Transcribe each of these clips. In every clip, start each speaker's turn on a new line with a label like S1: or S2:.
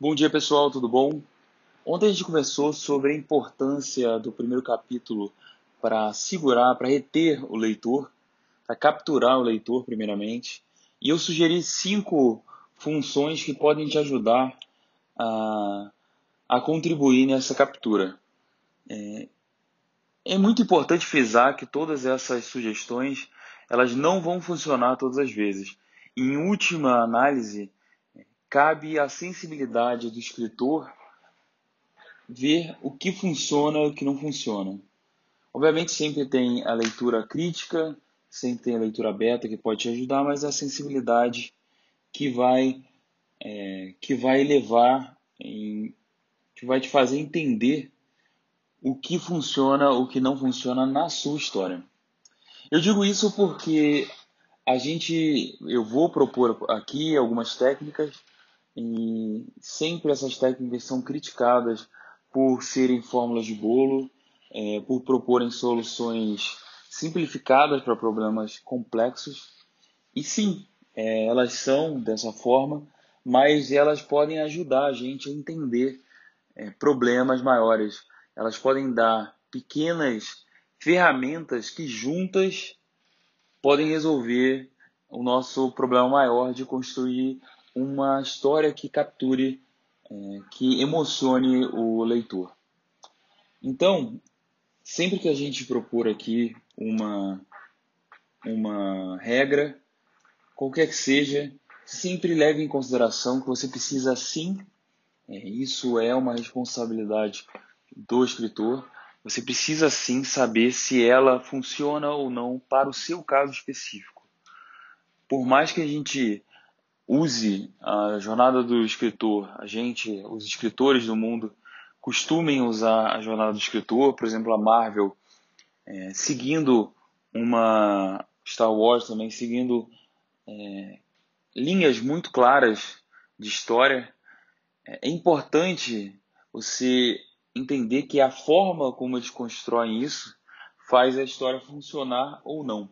S1: Bom dia pessoal, tudo bom? Ontem a gente conversou sobre a importância do primeiro capítulo para segurar, para reter o leitor, para capturar o leitor, primeiramente. E eu sugeri cinco funções que podem te ajudar a, a contribuir nessa captura. É, é muito importante frisar que todas essas sugestões elas não vão funcionar todas as vezes. Em última análise, cabe à sensibilidade do escritor ver o que funciona e o que não funciona. Obviamente sempre tem a leitura crítica, sempre tem a leitura beta que pode te ajudar, mas a sensibilidade que vai é, que vai levar em, que vai te fazer entender o que funciona, o que não funciona na sua história. Eu digo isso porque a gente, eu vou propor aqui algumas técnicas e sempre essas técnicas são criticadas por serem fórmulas de bolo, é, por proporem soluções simplificadas para problemas complexos. E sim, é, elas são dessa forma, mas elas podem ajudar a gente a entender é, problemas maiores. Elas podem dar pequenas ferramentas que juntas podem resolver o nosso problema maior de construir uma história que capture, é, que emocione o leitor. Então, sempre que a gente propor aqui uma, uma regra, qualquer que seja, sempre leve em consideração que você precisa sim, é, isso é uma responsabilidade do escritor, você precisa sim saber se ela funciona ou não para o seu caso específico. Por mais que a gente use a jornada do escritor, a gente, os escritores do mundo, costumem usar a jornada do escritor, por exemplo, a Marvel, é, seguindo uma Star Wars também, seguindo é, linhas muito claras de história. É, é importante você entender que a forma como eles constroem isso faz a história funcionar ou não.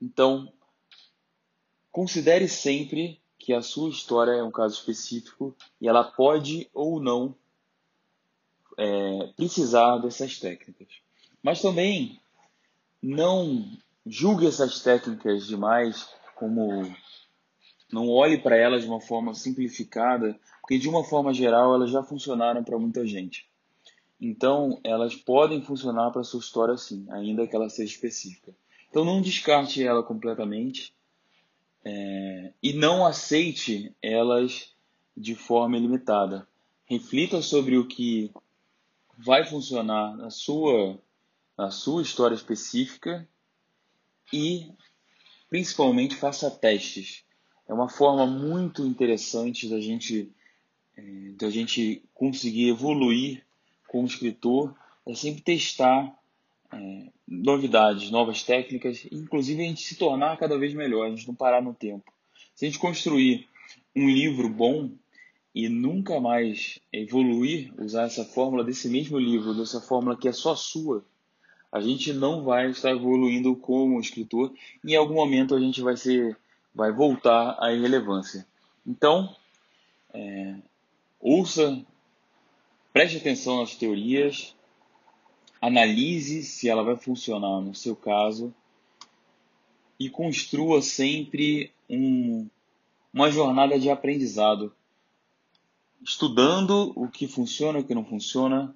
S1: Então, Considere sempre que a sua história é um caso específico e ela pode ou não é, precisar dessas técnicas. Mas também não julgue essas técnicas demais como não olhe para elas de uma forma simplificada, porque de uma forma geral elas já funcionaram para muita gente. Então, elas podem funcionar para sua história sim, ainda que ela seja específica. Então, não descarte ela completamente é, e não aceite elas de forma ilimitada. Reflita sobre o que vai funcionar na sua, na sua história específica e principalmente faça testes. É uma forma muito interessante da gente, é, da gente conseguir evoluir como escritor, é sempre testar é, novidades, novas técnicas, inclusive a gente se tornar cada vez melhor, a gente não parar no tempo. Se a gente construir um livro bom e nunca mais evoluir, usar essa fórmula desse mesmo livro, dessa fórmula que é só sua, a gente não vai estar evoluindo como escritor e em algum momento a gente vai ser, vai voltar à irrelevância. Então, é, ouça, preste atenção nas teorias, analise se ela vai funcionar no seu caso e construa sempre um, uma jornada de aprendizado, estudando o que funciona e o que não funciona,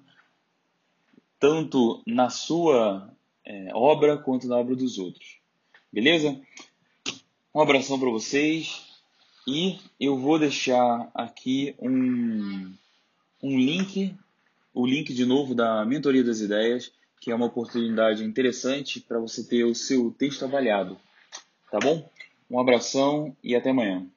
S1: tanto na sua é, obra quanto na obra dos outros. Beleza? Um abração para vocês e eu vou deixar aqui um, um link o link de novo da Mentoria das Ideias, que é uma oportunidade interessante para você ter o seu texto avaliado. Tá bom? Um abração e até amanhã.